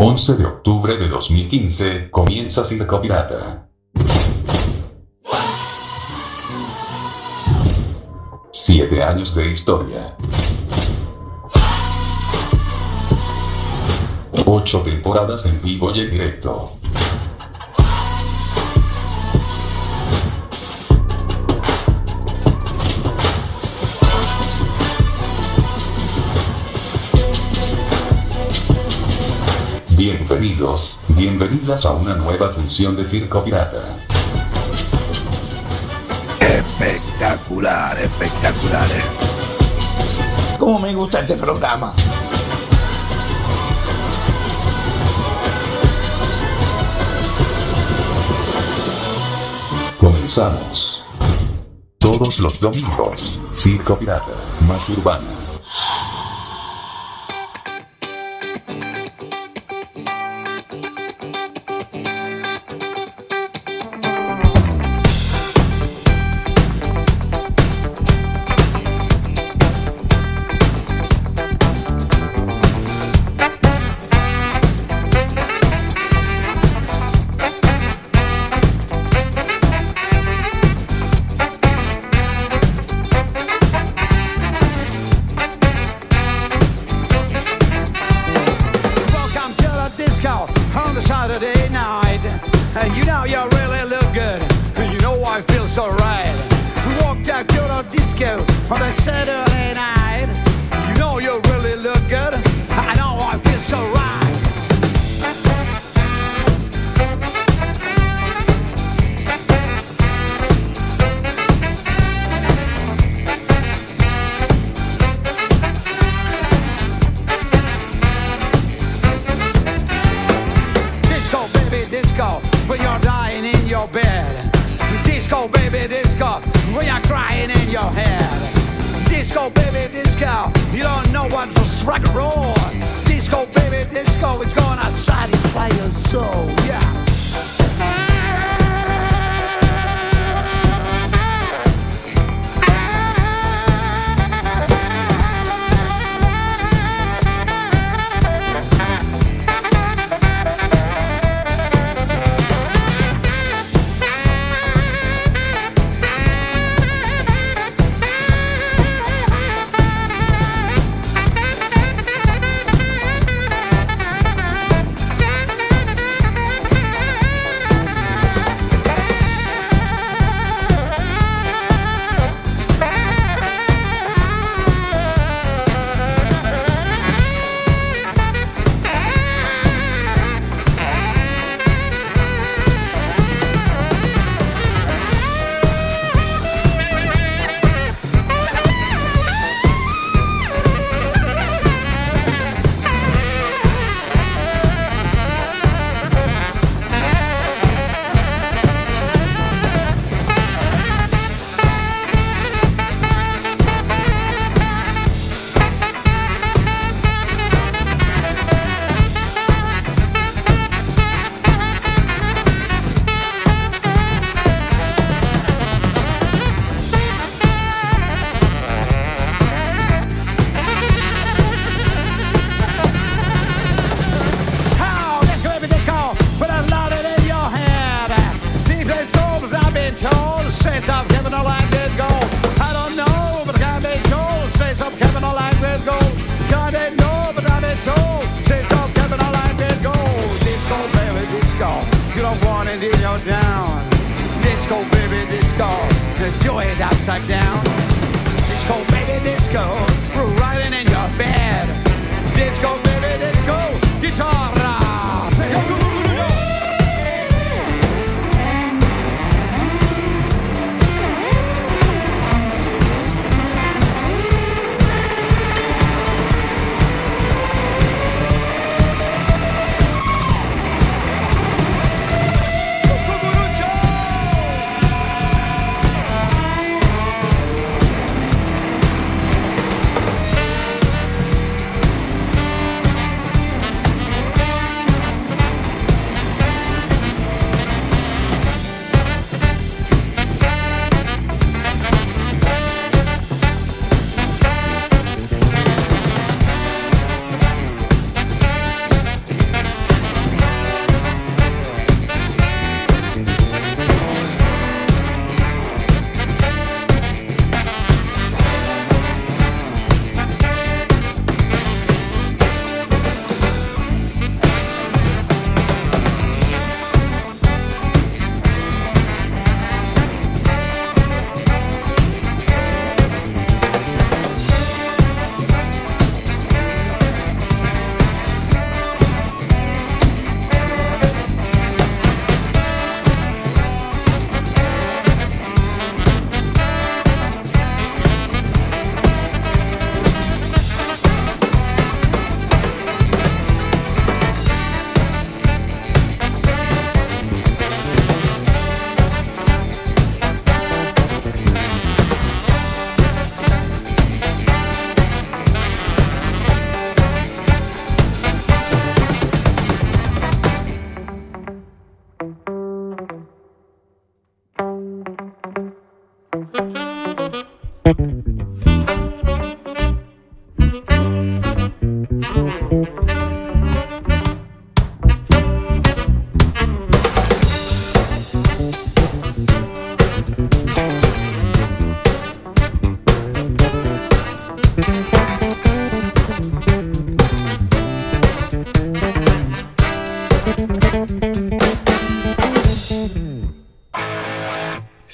11 de octubre de 2015, comienza Circo Pirata. Siete años de historia. Ocho temporadas en vivo y en directo. Bienvenidos, bienvenidas a una nueva función de Circo Pirata. Espectacular, espectaculares. Eh. ¿Cómo me gusta este programa? Comenzamos. Todos los domingos, Circo Pirata, más urbana.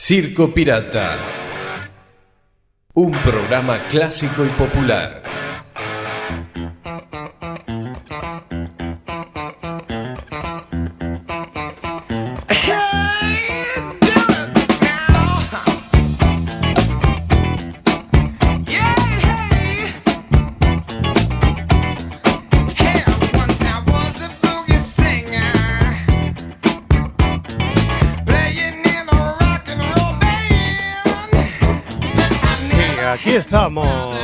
Circo Pirata. Un programa clásico y popular. Aquí estamos.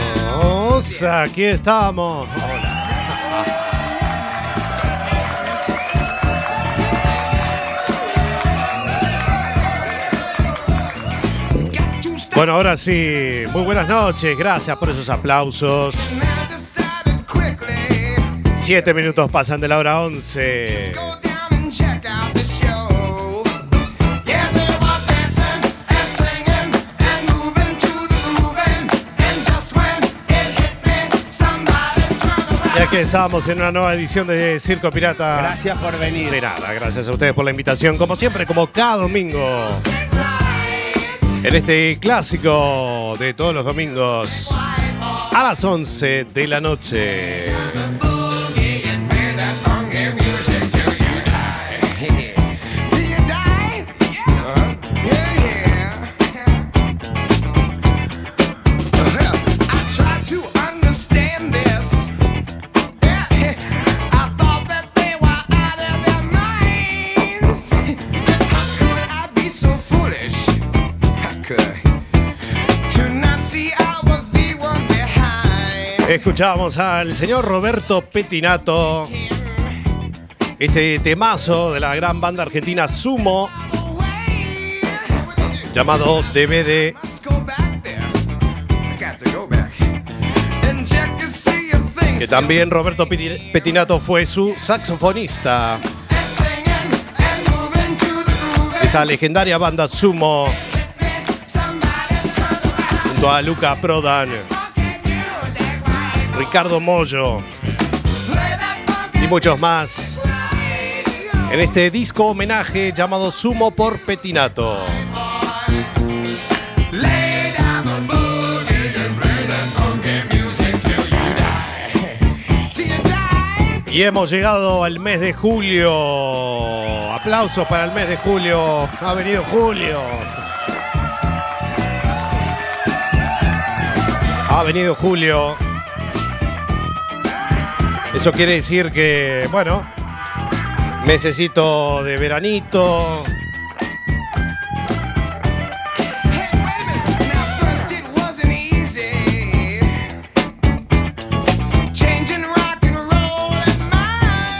Aquí estamos. Bueno, ahora sí, muy buenas noches, gracias por esos aplausos. Siete minutos pasan de la hora once. Que estamos en una nueva edición de Circo Pirata. Gracias por venir. De nada, gracias a ustedes por la invitación, como siempre, como cada domingo. En este clásico de todos los domingos a las 11 de la noche. Escuchábamos al señor Roberto Petinato. Este temazo de la gran banda argentina Sumo, llamado DVD. Que también Roberto Peti- Petinato fue su saxofonista. Esa legendaria banda Sumo, junto a Luca Prodan, Ricardo Mollo y muchos más. En este disco homenaje llamado Sumo por Petinato. Y hemos llegado al mes de julio. Aplausos para el mes de julio. Ha venido julio. Ha venido julio. Eso quiere decir que, bueno, necesito de veranito.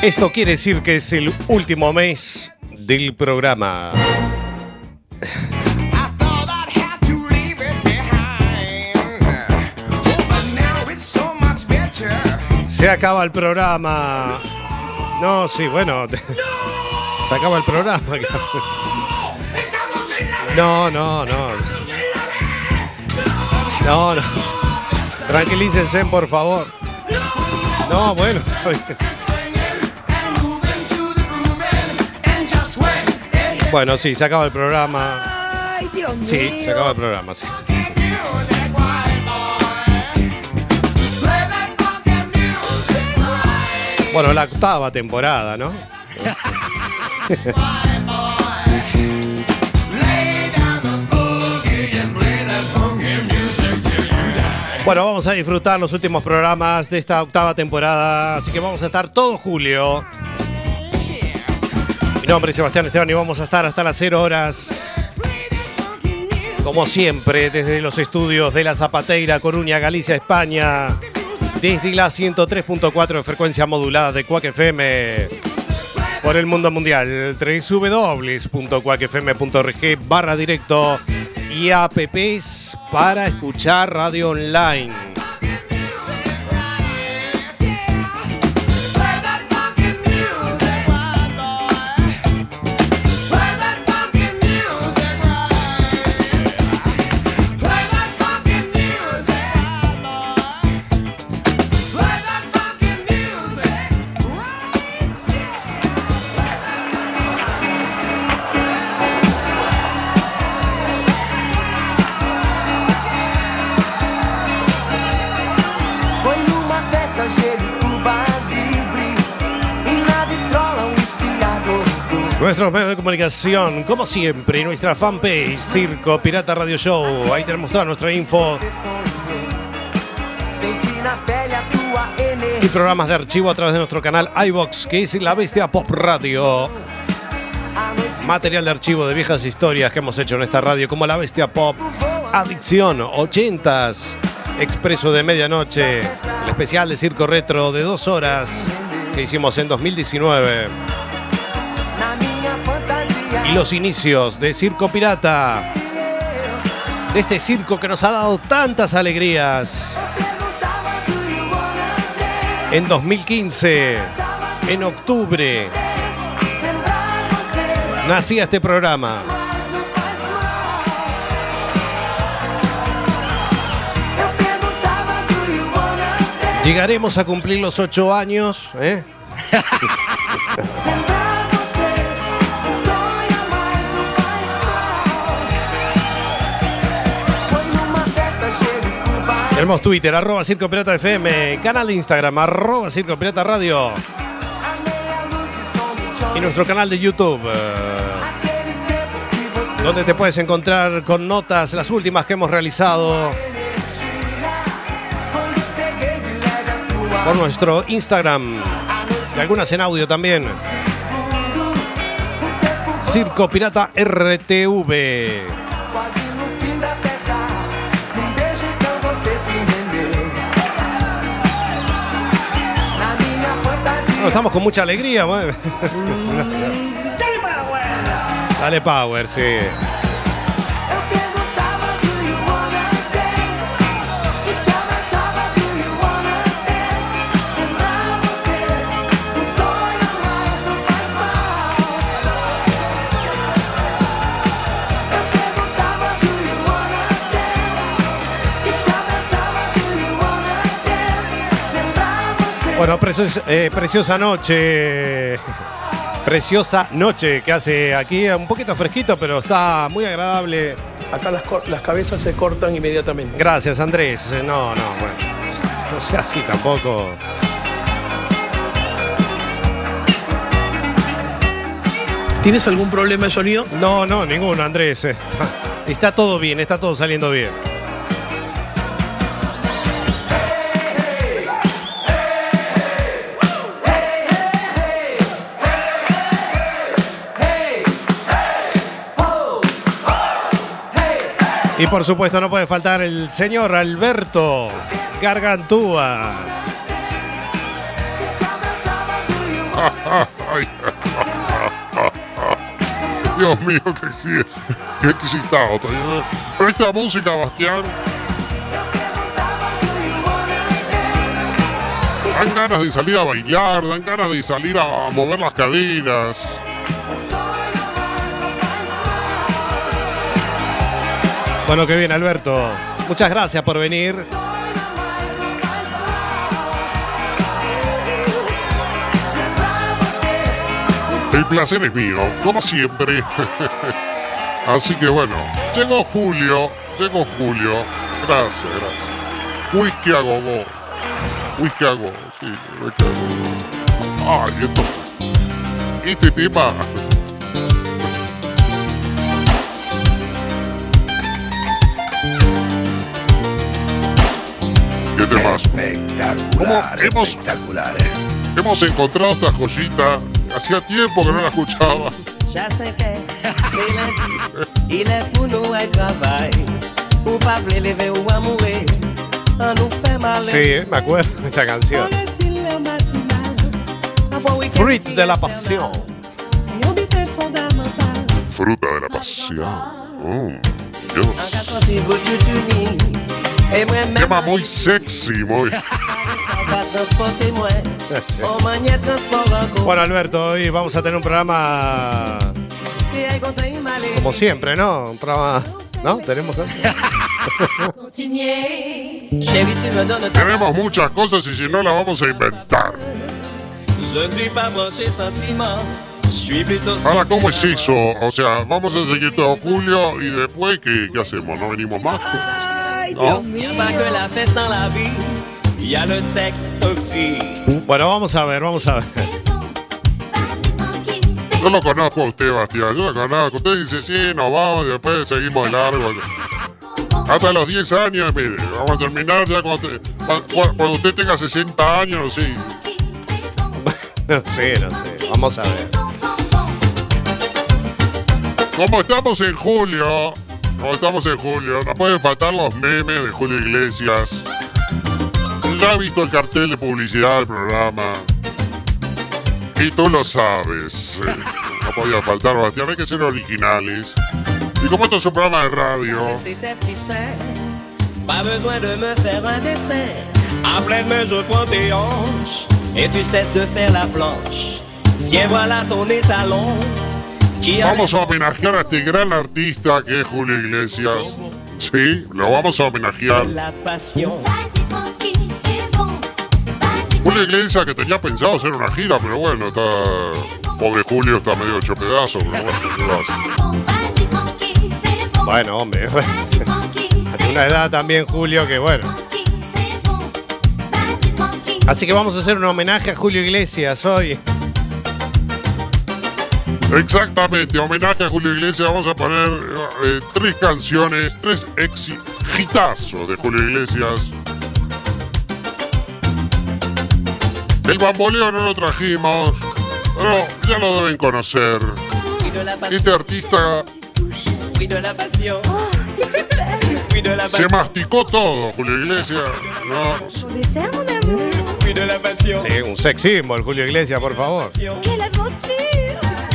Esto quiere decir que es el último mes del programa. Se acaba el programa. No, sí, bueno. Se acaba el programa. No, no, no. No, no. Tranquilícense, por favor. No, bueno. Bueno, sí, se acaba el programa. Sí, se acaba el programa, sí. Bueno, la octava temporada, ¿no? Bueno, vamos a disfrutar los últimos programas de esta octava temporada, así que vamos a estar todo julio. Mi nombre es Sebastián Esteban y vamos a estar hasta las 0 horas. Como siempre, desde los estudios de La Zapateira, Coruña, Galicia, España. Desde la 103.4 de frecuencia modulada de Quack FM. Por el mundo mundial, www.quackfm.org barra directo y apps para escuchar radio online. Nuestros medios de comunicación, como siempre, nuestra fanpage, Circo Pirata Radio Show. Ahí tenemos toda nuestra info y programas de archivo a través de nuestro canal iBox, que es La Bestia Pop Radio. Material de archivo de viejas historias que hemos hecho en esta radio, como La Bestia Pop, Adicción, 80s, Expreso de Medianoche, el especial de Circo Retro de dos horas que hicimos en 2019. Y los inicios de Circo Pirata. De este circo que nos ha dado tantas alegrías. En 2015, en octubre, nacía este programa. Llegaremos a cumplir los ocho años, ¿eh? Tenemos Twitter, arroba Circo Pirata FM, canal de Instagram, arroba Circo Pirata Radio. Y nuestro canal de YouTube, eh, donde te puedes encontrar con notas, las últimas que hemos realizado. Por nuestro Instagram, y algunas en audio también. Circo Pirata RTV. Estamos con mucha alegría. Dale power. Dale power, sí. Bueno, preciosa, eh, preciosa noche. Preciosa noche que hace aquí, un poquito fresquito, pero está muy agradable. Acá las, cabezas se cortan inmediatamente. Gracias, Andrés. Eh, No, no, bueno. No sea así tampoco. ¿Tienes algún problema de sonido? No, no, ninguno, Andrés. Está, está todo bien, está todo saliendo bien. Y por supuesto no puede faltar el señor Alberto Gargantúa. Dios mío, qué, qué excitado esta música, Bastián. Dan ganas de salir a bailar, dan ganas de salir a mover las caderas. Bueno, qué bien, Alberto. Muchas gracias por venir. El placer es mío, como siempre. Así que bueno, llegó Julio, llegó Julio. Gracias, gracias. Whisky a gogo. Whisky a gogo, sí, whisky a gogo. Ay, esto. Este tema. ¿Qué temas? Espectacular, ¿Cómo hemos- espectacular. eh. Hemos encontrado esta joyita. Hacía tiempo que no la escuchaba. Ja sais que c'est lundi, il est pour nous à travail. Ou pas lever ou mal. Sí, me acuerdo de esta canción. Fruit de la pasión. Fruta de la pasión. Mm, Dios. Tema muy sexy, muy. Bueno, Alberto, hoy vamos a tener un programa como siempre, ¿no? Un programa. ¿No? Tenemos. Tenemos muchas cosas y si no las vamos a inventar. Ahora, ¿cómo es eso? O sea, vamos a seguir todo julio y después, ¿qué, qué hacemos? ¿No venimos más? Pas que la dans la vie, y a le sexe aussi. Bueno, vamos a ver, vamos a ver. Yo lo conozco a usted, Bastián. Yo lo conozco. Usted dice, sí, nos vamos y después seguimos de largo. Hasta los 10 años, mire, vamos a terminar ya cuando, te- cu- cu- cuando usted tenga 60 años, sí. No sé, no sé. Vamos a ver. Como estamos en julio, estamos en julio, no pueden faltar los memes de Julio Iglesias. Ya ha visto el cartel de publicidad del programa. Y tú lo sabes. eh, No podía faltar, Bastián, hay que ser originales. Y como esto es un programa de radio. Et tu cesses de faire la planche. Tiens, voilà ton étalon. A vamos a homenajear a este gran artista que es Julio Iglesias. Sí, lo vamos a homenajear. Julio Iglesias que tenía pensado hacer una gira, pero bueno, está. Pobre Julio está medio hecho pedazo, pero bueno, ¿qué va a? Bueno, hombre. Hay una edad también, Julio, que bueno. Así que vamos a hacer un homenaje a Julio Iglesias hoy. Exactamente, homenaje a Julio Iglesias. Vamos a poner eh, tres canciones, tres exitazos de Julio Iglesias. El bamboleo no lo trajimos, pero ya lo deben conocer. Este artista la se masticó todo, Julio Iglesias. ¿no? Sí, un sex symbol, Julio Iglesias, por favor.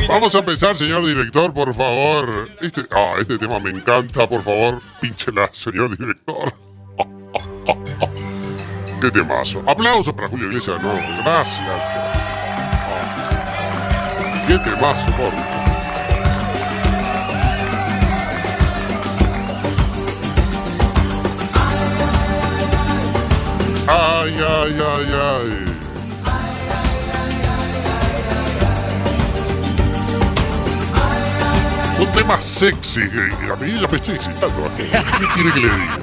Vamos a empezar, señor director, por favor. Este, ah, este tema me encanta, por favor. Pínchela, señor director. Qué temazo. Aplausos para Julio Iglesias, no. Gracias. Qué temazo, por Ay, ay, ay, ay. Tema sexy. A mí ya me estoy excitando. ¿Qué quiere que le diga?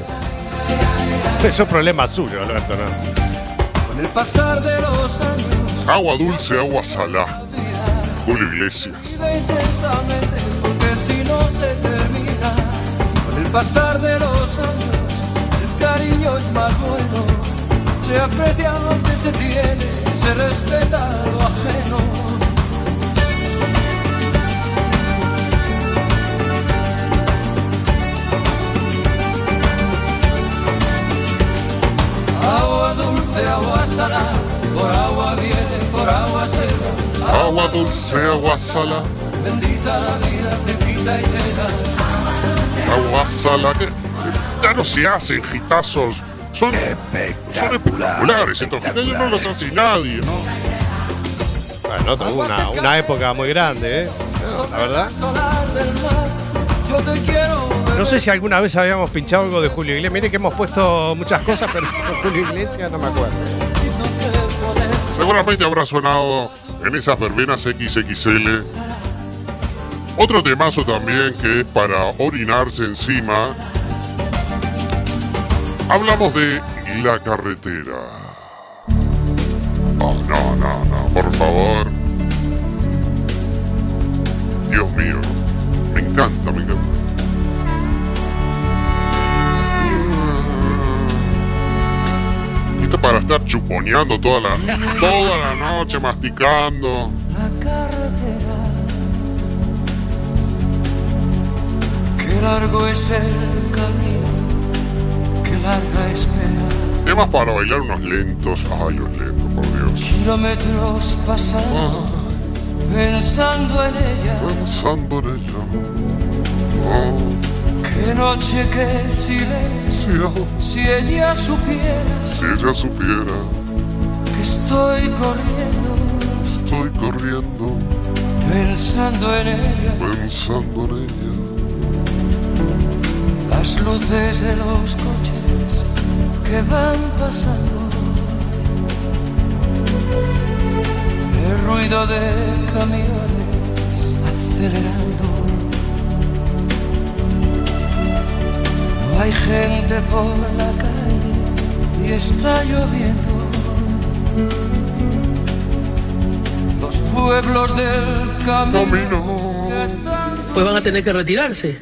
Eso es problema suyo, Alberto, ¿no? Con el pasar de los años, Agua dulce, agua salada. Julio Iglesias. intensamente, porque si no se termina. Con el pasar de los años, el cariño es más bueno. Se aprecia lo que se tiene, se respeta lo ajeno. Agua dulce, agua salada. Bendita la vida, te quita y te da. Agua salada. que- Ya no se hacen gitazos. Son espectaculares. Estos gitazos no los hace nadie, ¿no? Bueno, tuvo una, una época muy grande, ¿eh? La verdad. No sé si alguna vez habíamos pinchado algo de Julio Iglesias. Mire que hemos puesto muchas cosas, pero Julio Iglesias no me acuerdo. Seguramente habrá sonado en esas verbenas XXL. Otro temazo también que es para orinarse encima. Hablamos de la carretera. Oh, no, no, no, por favor. Dios mío. Me encanta, me encanta. Para estar chuponeando toda la, toda la noche, masticando. La carretera. Qué largo es el camino, qué larga espera. Temas para bailar unos lentos. Ay, los lentos, por Dios. Kilómetros pasando, pensando en ella. Pensando en ella. Oh, Qué noche, qué silencio. Si ella supiera si ella supiera, que estoy corriendo, estoy corriendo, pensando en ella. pensando en ella. Las luces de los coches que van pasando. El ruido de camiones acelerando. Hay gente por la calle y está lloviendo. Los pueblos del camino. están Pues van a tener que retirarse.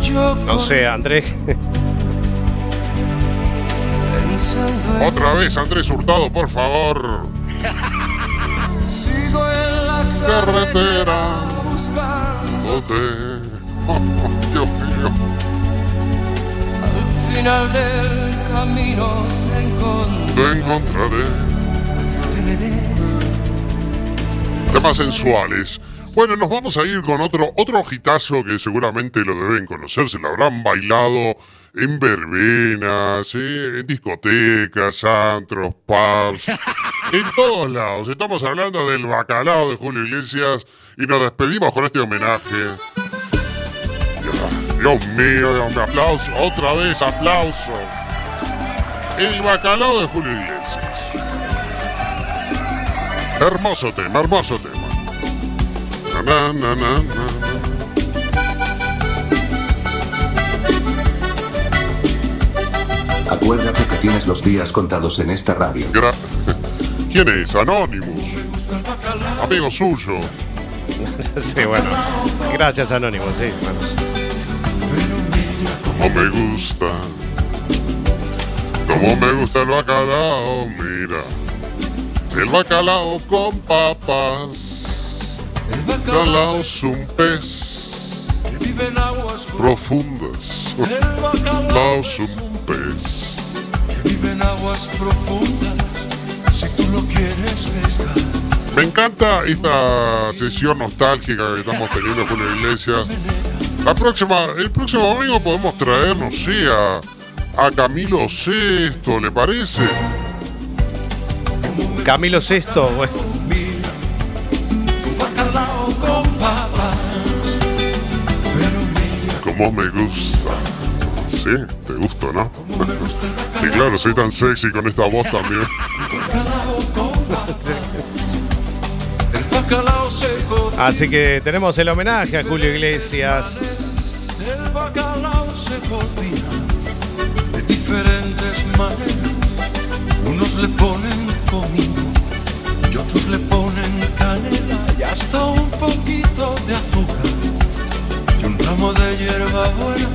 y yo No sé, Andrés. Otra vez, Andrés Hurtado, por favor. Sigo en la Carretera. buscando Ote. Oh, Dios mío. Al final del camino te encontraré. Te encontraré. Temas sensuales. Bueno, nos vamos a ir con otro, otro hitazo que seguramente lo deben conocer, se lo habrán bailado en verbenas, ¿sí? en discotecas, antros, pubs, en todos lados. Estamos hablando del bacalao de Julio Iglesias y nos despedimos con este homenaje. Dios, mío, mío, aplauso, otra vez aplauso. El bacalao de Julio Iglesias. Hermoso tema, hermoso tema. Na, na, na, na, na. Acuérdate que tienes los días contados en esta radio. Gra- ¿Quién es? Anonymous. Amigo suyo. sí, bueno. Gracias, Anónimo. Sí, bueno. Como me gusta. Como me gusta el bacalao, mira. El bacalao con papas. El bacalao es un pez Vive en aguas profundas. El bacalao es un pez. vive en aguas profundas. Si tú lo quieres pescar. Me encanta esta sesión nostálgica que estamos teniendo con la iglesia. La próxima, el próximo domingo podemos traer, no sé, a, a Camilo VI, ¿le parece? Camilo Sexto, bueno. Como me gusta. Sí, te gusta, ¿no? Y claro, soy tan sexy con esta voz también. El bacalao. Así que tenemos el homenaje a Julio Iglesias. El bacalao se cocina de diferentes maneras. Unos le ponen comino y otros le ponen canela y hasta un poquito de azúcar y un ramo de hierba buena.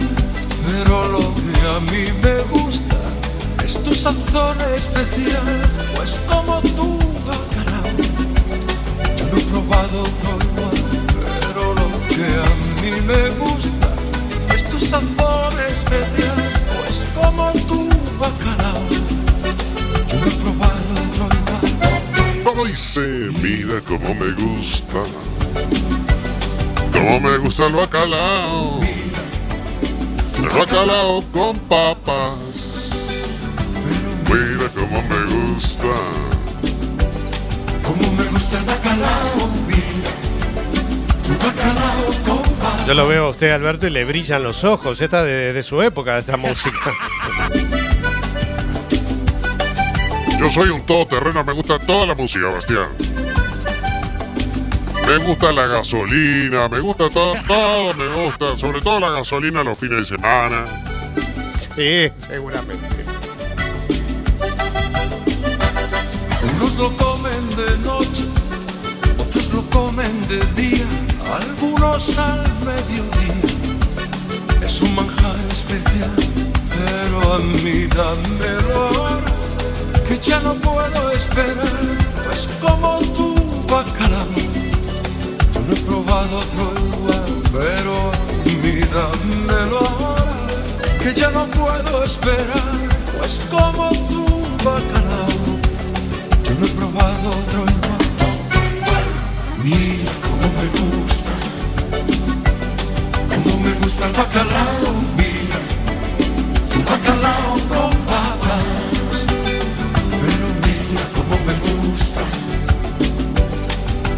Pero lo que a mí me gusta es tu sazón especial, pues como tu bacalao. Yo no he probado lo que a mí me gusta es tu sabor especial, pues como tu bacalao. Yo no he probado otro igual. Como dice, mira cómo me gusta. Cómo me gusta el bacalao. El bacalao con papas. Mira cómo me gusta. Como me gusta el bacalao, mira. Yo lo veo a usted, Alberto, y le brillan los ojos. Esta de, de su época, esta música. Yo soy un todoterreno, me gusta toda la música, Bastián. Me gusta la gasolina, me gusta todo, todo me gusta, sobre todo la gasolina los fines de semana. Sí, seguramente. Unos lo comen de noche, otros lo comen de día, algunos al mediodía. Es un manjar especial, pero a mí ahora, que ya no puedo esperar, pues como tu bacalao. Yo no he probado otro igual, pero a mí dámelo que ya no puedo esperar, pues como tu bacalao. Yo no he probado otro igual. Mira gusta el bacalao. Mira, tu bacalao con papas. Pero mira cómo me gusta.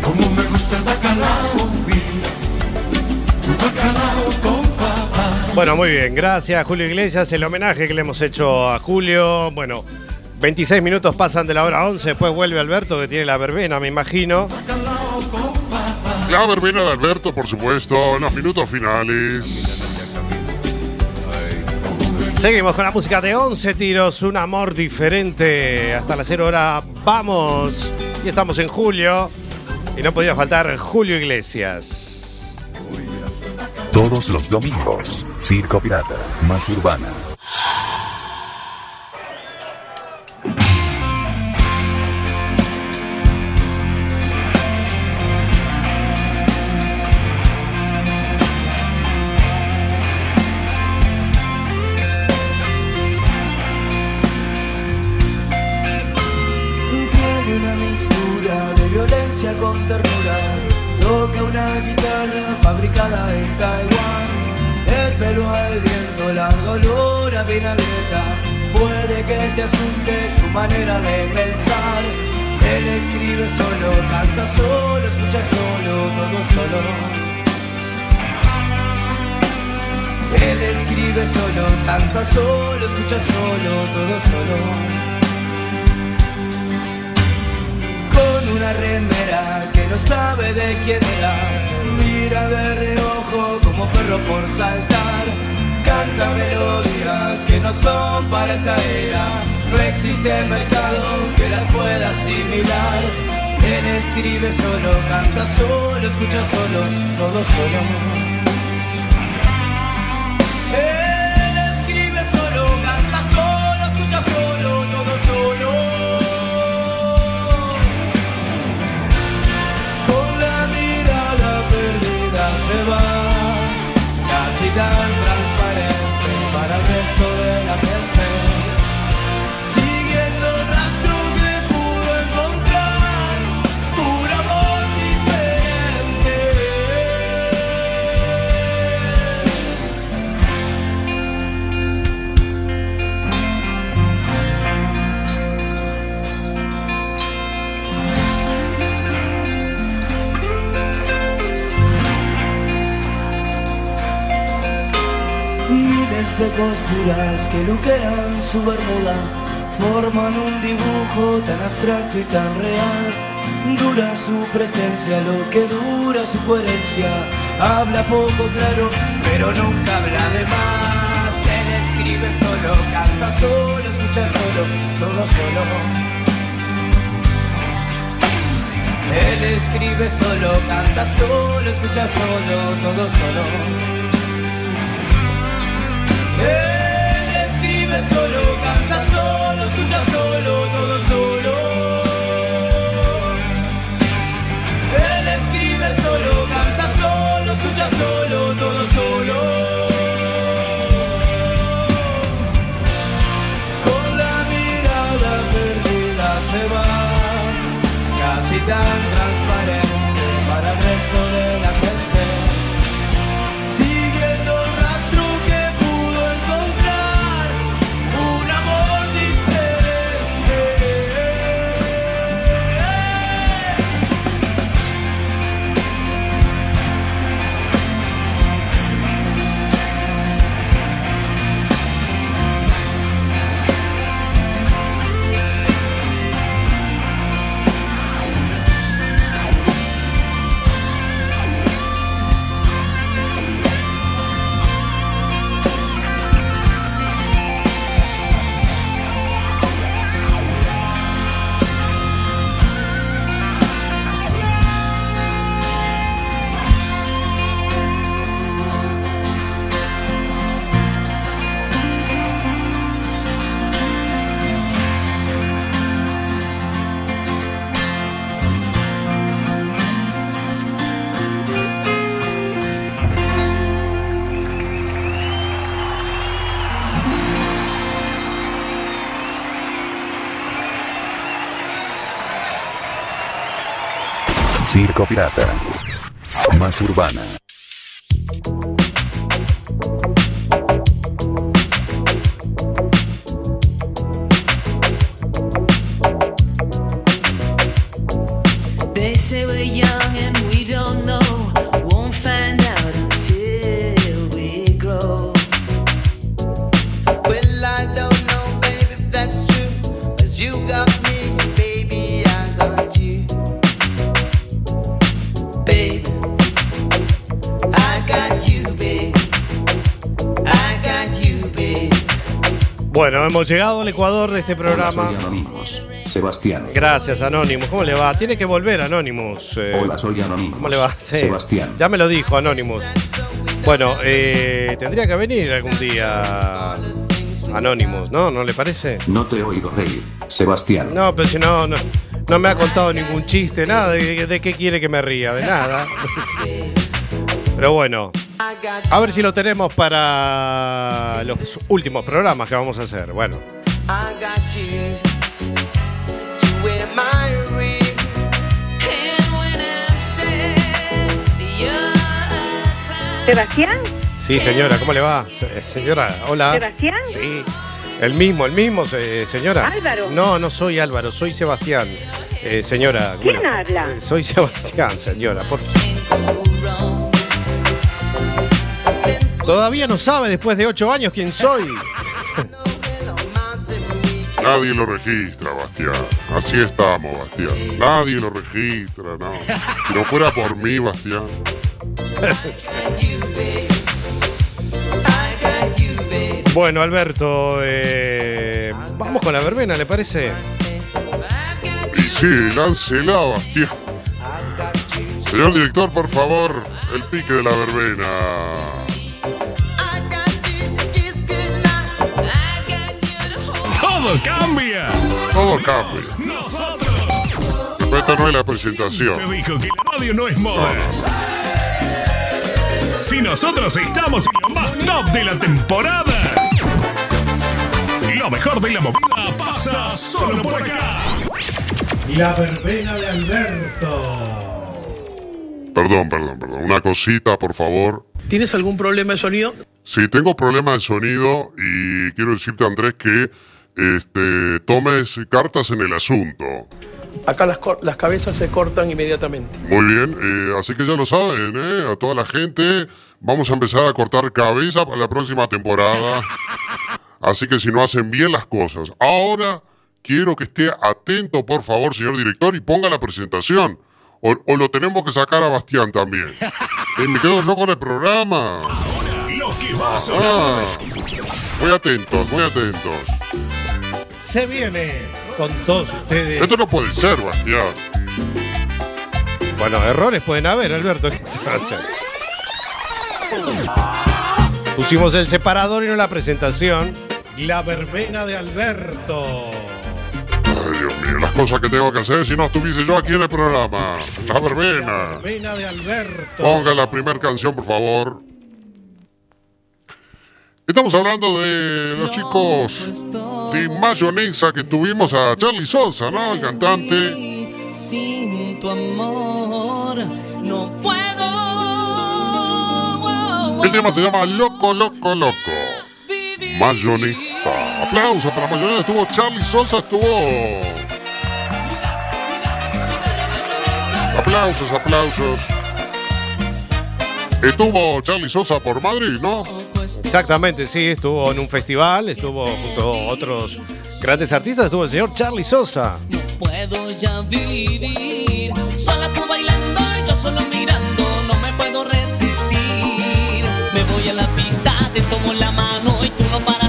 Cómo me gusta el bacalao. Mira, tu bacalao con. Bueno, muy bien. Gracias, Julio Iglesias. El homenaje que le hemos hecho a Julio. Bueno, 26 minutos pasan de la hora 11. Después vuelve Alberto, que tiene la verbena, me imagino. La verbena de Alberto, por supuesto, en los minutos finales. Seguimos con la música de 11 tiros, un amor diferente. Hasta la 0 hora, vamos. Y estamos en julio y no podía faltar Julio Iglesias. Todos los domingos, Circo Pirata, más urbana. Fabricada en Taiwán. El pelo al viento, largo olor a vinagreta. Puede que te asuste su manera de pensar. Él escribe solo, canta solo, escucha solo, todo solo. Él escribe solo, canta solo, escucha solo, todo solo. Con una remera que no sabe de quién era, mira de reojo como perro por saltar. Canta melodías que no son para esta era, no existe mercado que las pueda asimilar. Él escribe solo, canta solo, escucha solo, todo solo. Tan transparente para el resto de la gente. Costuras que luquean su bermuda forman un dibujo tan abstracto y tan real. Dura su presencia, lo que dura su coherencia. Habla poco claro, pero nunca habla de más. Él escribe solo, canta solo, escucha solo, todo solo. Él escribe solo, canta solo, escucha solo, todo solo. Él escribe solo, canta solo, escucha solo, todo solo. Él escribe solo, canta solo, escucha solo, todo solo. Con la mirada perdida se va, casi tan Circo Pirata. Más urbana. Hemos llegado al Ecuador de este Hola, programa. soy Anonymous. Sebastián. Gracias, Anonymous. ¿Cómo le va? Tiene que volver, Anonymous. Eh, Hola, soy Anonymous. ¿Cómo le va? Sí. Sebastián. Ya me lo dijo Anonymous. Bueno, eh, tendría que venir algún día Anonymous, ¿no? ¿No le parece? No te oigo reír. Sebastián. No, pero si no, no, no me ha contado ningún chiste, nada. ¿De, de qué quiere que me ría? De nada. Pero bueno, a ver si lo tenemos para los últimos programas que vamos a hacer. Bueno. ¿Sebastián? sí, señora, ¿cómo le va? Se- Señora, hola. ¿Sebastián? Sí, el mismo, el mismo, se- señora. Álvaro. No, no soy Álvaro, soy Sebastián. Eh, señora. ¿cómo ¿Quién habla? Eh, Soy Sebastián, señora. Por... Todavía no sabe después de ocho años quién soy. Nadie lo registra, Bastián. Así estamos, Bastián. Nadie lo registra, no. Si no fuera por mí, Bastián. Bueno, Alberto, eh, vamos con la verbena, ¿le parece? Y sí, láncela, Bastián. Señor director, por favor, el pique de la verbena. Todo cambia. Todo cambia. Nosotros. Pero esta no es la presentación. Te dijo que la radio no es moda. Si nosotros estamos en lo más top de la temporada. Lo mejor de la movida pasa solo por acá. La verbena de Alberto. Perdón, perdón, perdón. Una cosita, por favor. ¿Tienes algún problema de sonido? Si tengo problemas de sonido y quiero decirte, Andrés, que este, tomes cartas en el asunto. Acá las, las cabezas se cortan inmediatamente. Muy bien, eh, así que ya lo saben, ¿eh? A toda la gente, vamos a empezar a cortar cabeza para la próxima temporada. Así que si no hacen bien las cosas. Ahora quiero que esté atento, por favor, señor director, y ponga la presentación. O, o lo tenemos que sacar a Bastián también. Eh, me quedo yo con el programa. Lo que va a sonar. Ah, muy atentos, muy atentos. Se viene con todos ustedes. Esto no puede ser, Bastián. Bueno, errores pueden haber, Alberto. ¿Qué se va a hacer? Pusimos el separador y no la presentación. La verbena de Alberto. Ay, Dios mío, las cosas que tengo que hacer si no estuviese yo aquí en el programa. La verbena. Verbena de Alberto. Ponga la primera canción, por favor. Estamos hablando de los chicos de mayonesa que tuvimos a Charlie Sosa, ¿no? El cantante. Sin tu amor no puedo. El tema se llama Loco, Loco, Loco. Mayonesa. Aplausos para mayonesa. Estuvo Charlie Sosa, estuvo. Aplausos, aplausos. Estuvo Charlie Sosa por Madrid, ¿no? Exactamente, sí, estuvo en un festival, estuvo junto a otros grandes artistas, estuvo el señor Charlie Sosa. puedo ya vivir. Sola tú bailando y yo solo mirando, no me puedo resistir. Me voy a la pista, te tomo la mano y tú no paras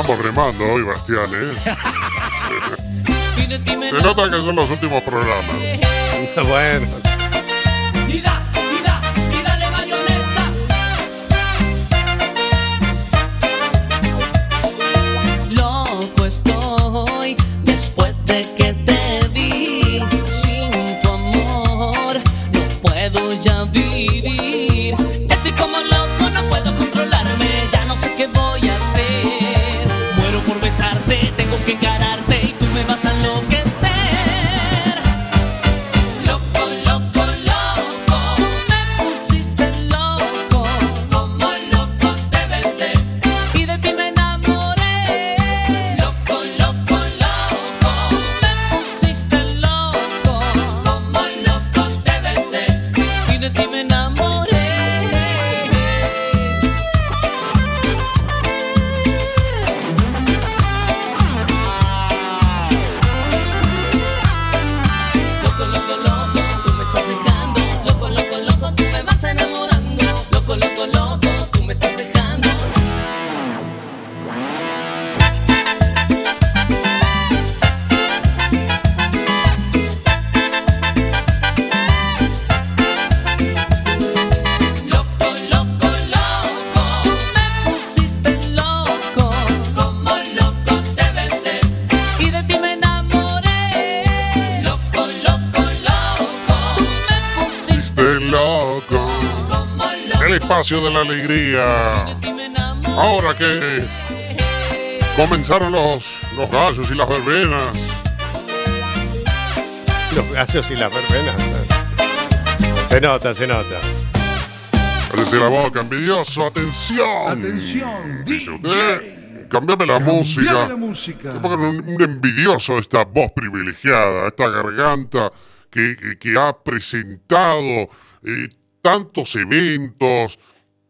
estamos remando hoy, Bastián, ¿eh? Se nota que son los últimos programas. bueno. Espacio de la alegría. Ahora que comenzaron los, los gallos y las verbenas. Los gallos y las verbenas. Se nota, se nota. Cállese la boca, envidioso. Atención. Atención, Dice usted. Cambiame la música. Cambiame la música. Se pongan un, un envidioso esta voz privilegiada, esta garganta que, que- que ha presentado eh, tantos eventos,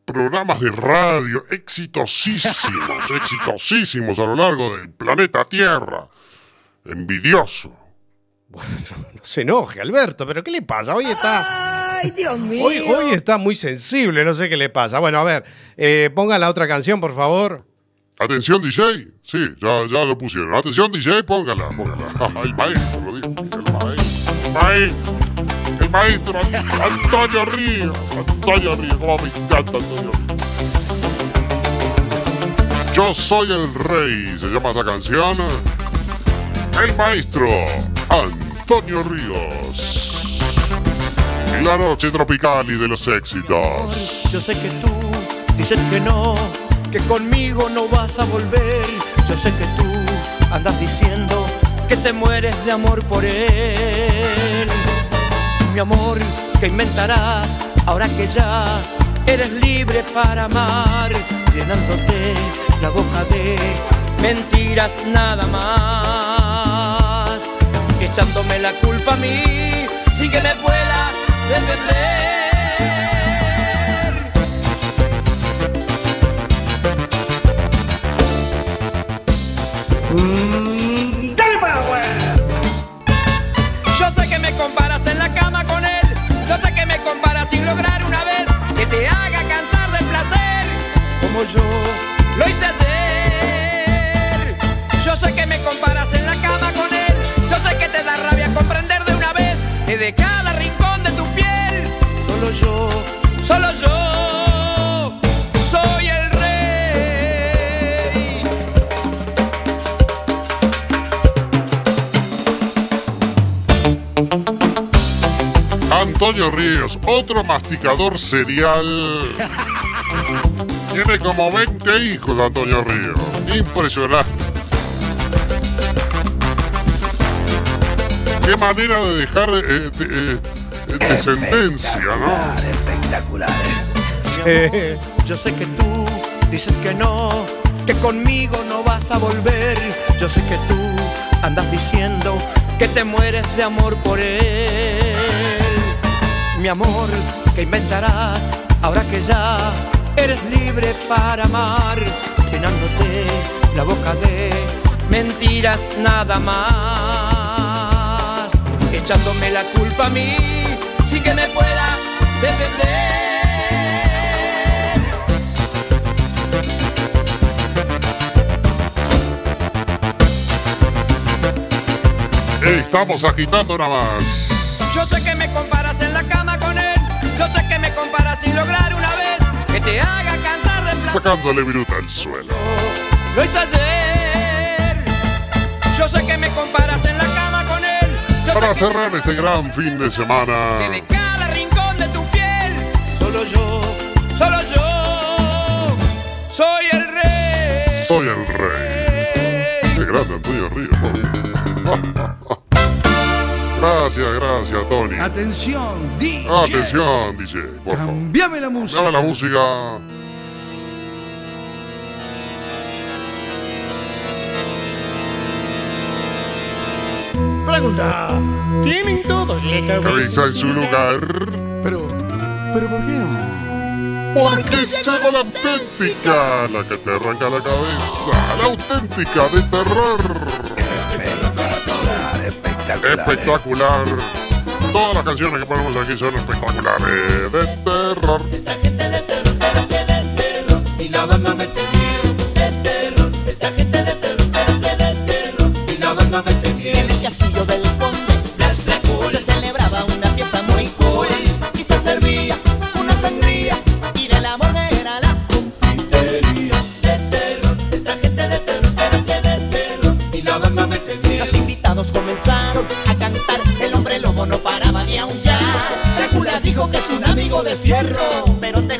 programas de radio exitosísimos, exitosísimos a lo largo del planeta Tierra. Envidioso. No se enoje, Alberto, pero ¿qué le pasa? Hoy está. Ay, Dios mío. Hoy, hoy está muy sensible, no sé qué le pasa. Bueno, a ver, eh, ponga la otra canción, por favor. Atención DJ, sí, ya, ya lo pusieron. Atención DJ, póngala, póngala. El maestro, lo digo. El maestro. El maestro. Maestro Antonio Ríos. Antonio Ríos, cómo me encanta Antonio Ríos. Yo soy el rey, se llama esta canción. El maestro Antonio Ríos. La noche tropical y de los éxitos. Yo sé que tú dices que no, que conmigo no vas a volver. Yo sé que tú andas diciendo que te mueres de amor por él. Mi amor, que inventarás ahora que ya eres libre para amar, llenándote la boca de mentiras nada más, echándome la culpa a mí sin que me pueda defender. Sin lograr una vez que te haga cansar del placer. Como yo lo hice ayer. Yo sé que me comparas en la cama con él. Yo sé que te da rabia comprender de una vez que de cada rincón de tu piel. Solo yo, solo yo. Antonio Ríos, otro masticador serial. Tiene como 20 hijos Antonio Ríos. Impresionante. Qué manera de dejar eh, de- eh, descendencia, ¿no? espectacular. Yo sé que tú dices que no, que conmigo no vas a volver. Yo sé que tú andas diciendo que te mueres de amor por él. Mi amor, que inventarás ahora que ya eres libre para amar, llenándote la boca de mentiras nada más, echándome la culpa a mí sin que me pueda defender. Estamos agitando nada más. Yo sé que me comparas en la cama sé que me comparas sin lograr una vez que te haga cantar de placer. Sacándole viruta al suelo. Lo hice ayer. Yo sé que me comparas en la cama con él. Yo Para que cerrar este gran fin de semana. de cada rincón de tu piel. Solo yo, solo yo. Soy el rey. Soy el rey. Qué grande Antonio Ríos. Gracias, gracias, Tony. Atención, DJ. Atención, DJ, por favor. Cambiame la música. Dame la música. Pregunta. ¿Tienen todos la Cabeza en su lugar. Pero, pero ¿por qué? Porque llegó la auténtica, la que te arranca la cabeza, la auténtica de terror. Espectacular. Todas las canciones que ponemos aquí son espectaculares de terror. No paraba de aullar. Drácula dijo que es un amigo de fierro, pero te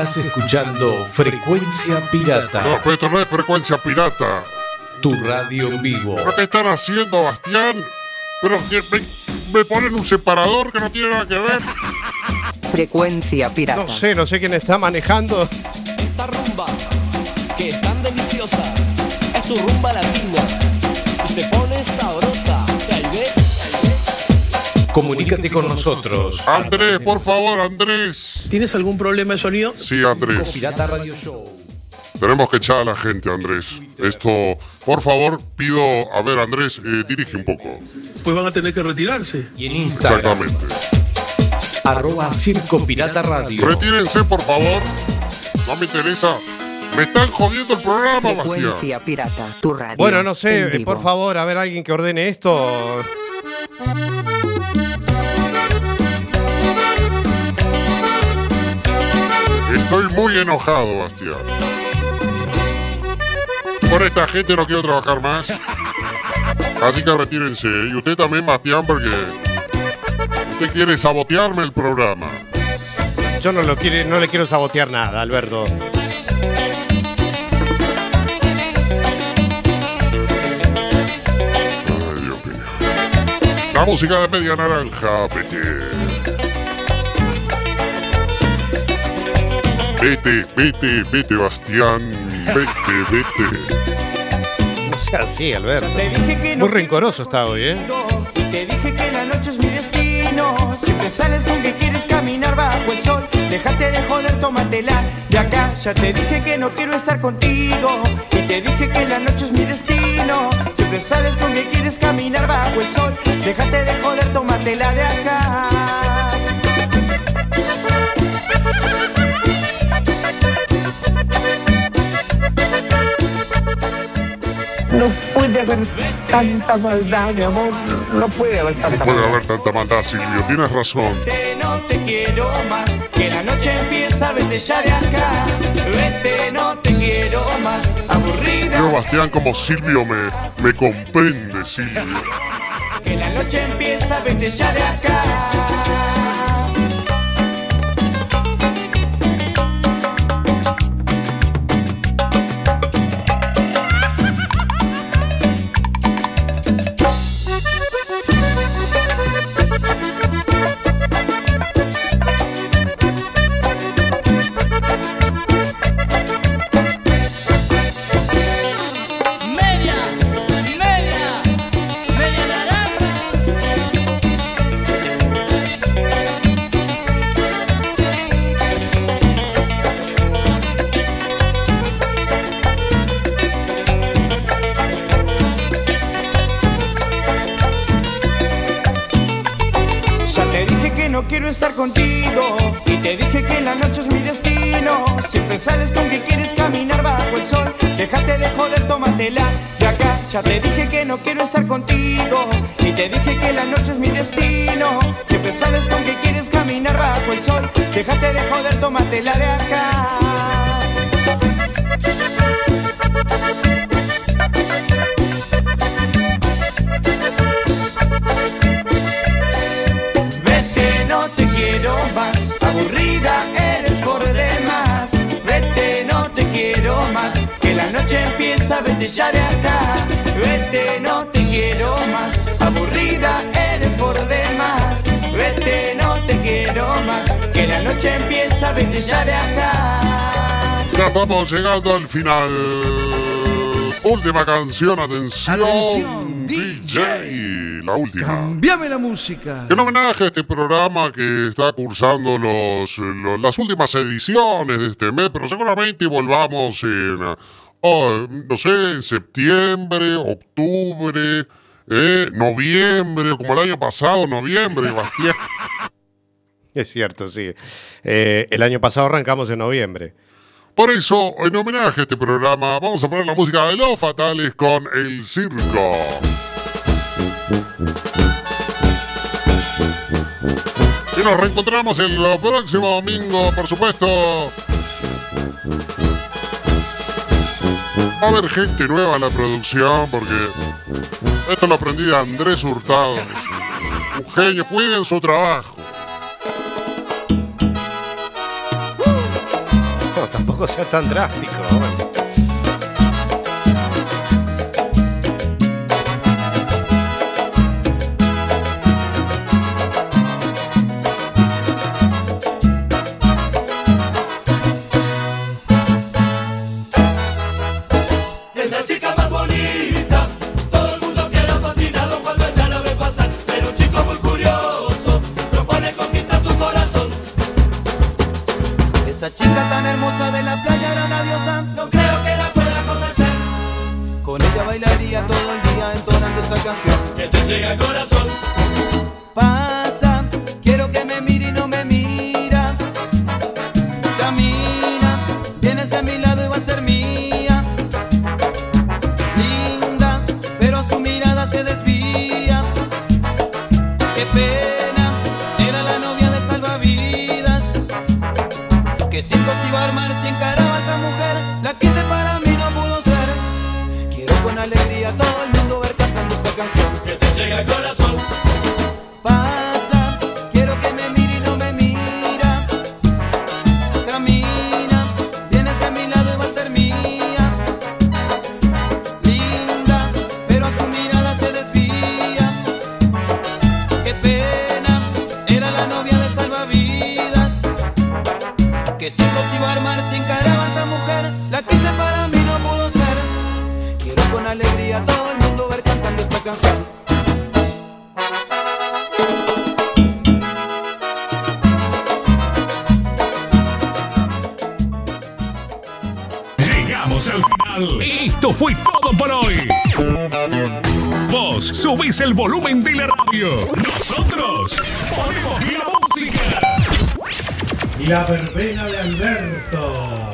Estás escuchando Frecuencia Pirata, No, pero esto no es frecuencia pirata. tu radio en vivo. ¿Pero qué están haciendo, Bastián? Pero que me, me ponen un separador que no tiene nada que ver. Frecuencia pirata. No sé, no sé quién está manejando. Esta rumba, que es tan deliciosa, es tu rumba latina. Y se pone sabrosa. Comunícate con nosotros. Andrés, por favor, Andrés. ¿Tienes algún problema de sonido? Sí, Andrés. Pirata Radio Show. Tenemos que echar a la gente, Andrés. Esto, por favor, pido. A ver, Andrés, eh, dirige un poco. Pues van a tener que retirarse. Y en Instagram, Exactamente. arroba Circo Pirata Radio. Retírense, por favor. No me interesa. Me están jodiendo el programa, Bastián. Pirata, tu radio. Bueno, no sé, eh, por favor, a ver alguien que ordene esto. Estoy muy enojado, Bastián. Con esta gente no quiero trabajar más. Así que retírense. Y usted también, Bastián, porque usted quiere sabotearme el programa. Yo no, lo quiere, no le quiero sabotear nada, Alberto. Ay, Dios mío. La música de media naranja, vete. Vete, vete, vete, Bastián. Vete, vete. No sea así, Alberto. Te dije que no Muy rencoroso está hoy, ¿eh? Y te dije que la noche es mi destino. Siempre sales con que quieres caminar bajo el sol. Déjate de joder, tómatela de acá. Ya te dije que no quiero estar contigo. Y te dije que la noche es mi destino. Siempre sales con que quieres caminar bajo el sol. Déjate de joder, tómatela de acá. No puede haber tanta maldad, mi amor. No puede haber No tanta puede maldad. haber tanta maldad, Silvio. Tienes razón. Vete, no te quiero más. Que la noche empieza, vete ya de acá. Vete, no te quiero más. Aburrida. Yo, Bastián, como Silvio me, me comprende, Silvio. Que la noche empieza, vete ya de acá. Caminar bajo el sol. Déjate de joder, tómatela de acá. Ya te dije que no quiero estar contigo y te dije que la noche es mi destino. Siempre sales con que quieres caminar bajo el sol. Déjate de joder, tómatela de acá. Ya de acá. Vete, no te quiero más, aburrida eres por demás. Vete, no te quiero más, que la noche empieza, vete ya de acá. Ya estamos llegando al final. Última canción, atención, Atención, DJ. La última. Cambiame la música. En homenaje a este programa que está cursando los, los- las últimas ediciones de este mes, pero seguramente volvamos en, oh, no sé, en septiembre, octubre, eh, noviembre, como el año pasado, noviembre, Bastián. Es cierto, sí. Eh, el año pasado arrancamos en noviembre. Por eso, en homenaje a este programa, vamos a poner la música de Los Fatales con El Circo. Y nos reencontramos el próximo domingo, por supuesto. Va a haber gente nueva en la producción porque esto lo aprendí de Andrés Hurtado. Un genio, cuiden su trabajo. No, tampoco sea tan drástico. bueno. Subís el volumen de la radio. Nosotros ponemos la música. La verbena de Alberto.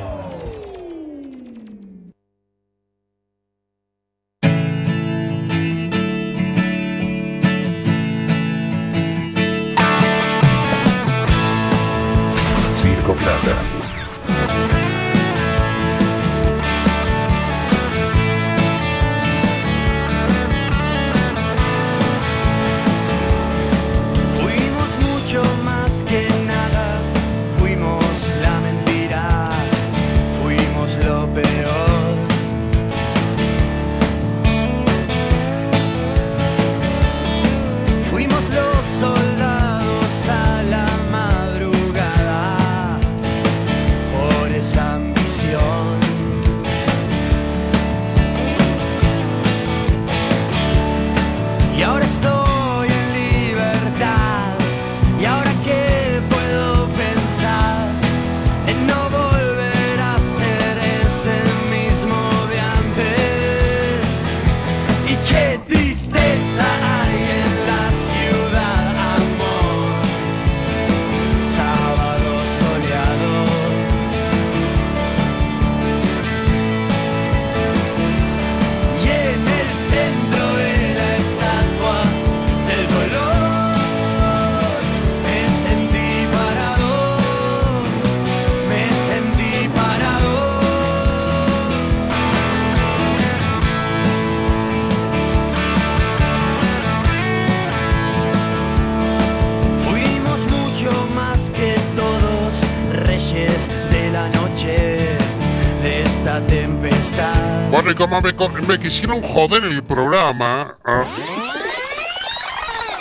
Bueno, y como me, me quisieron joder el programa, ah,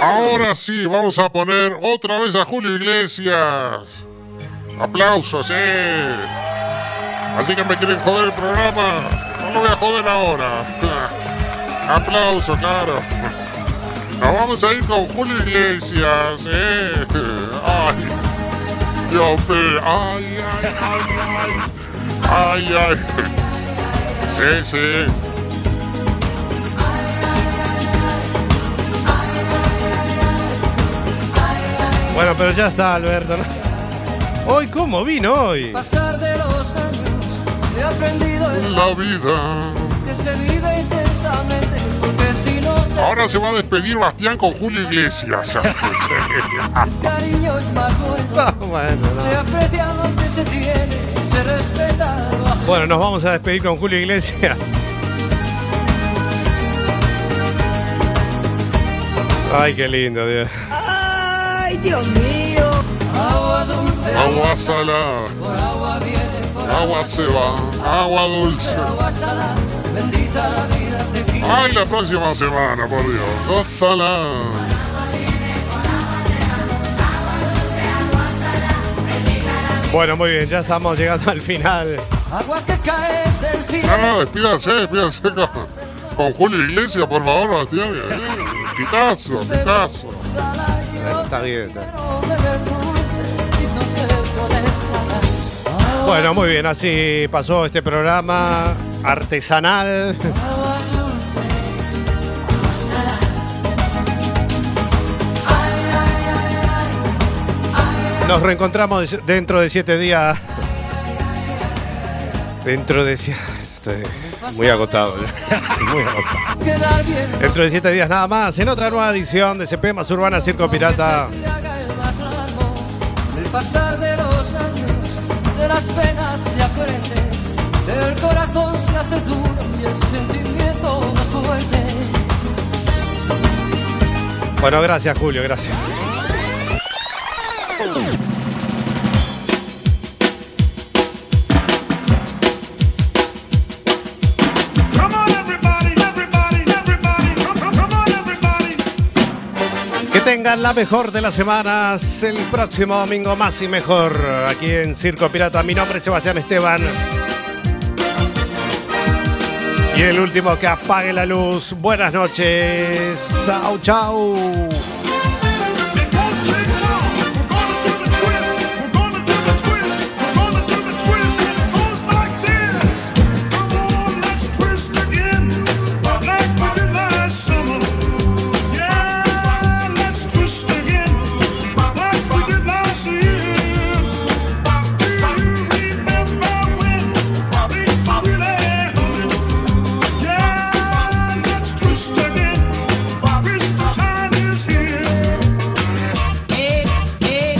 ahora sí, vamos a poner otra vez a Julio Iglesias. Aplausos, eh. Así que me quieren joder el programa. No lo voy a joder ahora. Aplausos, claro. Nos vamos a ir con Julio Iglesias, eh. Ay. Dios mío. Ay, ay, ay, ay. Ay, ay. Sí, sí. Bueno, pero ya está, Alberto. ¿no? Hoy, ¿cómo vino hoy? Pasar de los años he aprendido el La vida. que se vive intensamente, porque si no se Ahora se va a despedir Bastián con Julio Iglesias. cariño es más bueno. Ah, bueno, no. Se aprecia lo que se tiene, Bueno, nos vamos a despedir con Julio Iglesias. Ay, qué lindo, Dios. Ay, Dios mío. Agua dulce. Agua salada. Por agua viene, por Agua se va. Agua dulce. agua salada. Bendita la vida. Ay, la próxima semana, por Dios. Ojalá. Bueno, muy bien, ya estamos llegando al final. Agua que cae del No, no, despídase, despídase con, con Julio Iglesias, por favor, Bastián. Eh, Quitazo, quitazo. Está bien, está bien. Bueno, muy bien, así pasó este programa artesanal. Nos reencontramos dentro de siete días. Dentro de siete. Estoy muy agotado. Muy agotado. Dentro de siete días nada más, en otra nueva edición de CP más Urbana Circo Pirata. El pasar de los años, de las penas se aprende. El corazón se hace duro y el sentimiento más fuerte. Bueno, gracias Julio, gracias. Que tengan la mejor de las semanas el próximo domingo más y mejor aquí en Circo Pirata. Mi nombre es Sebastián Esteban. Y el último que apague la luz. Buenas noches. Chau, chau.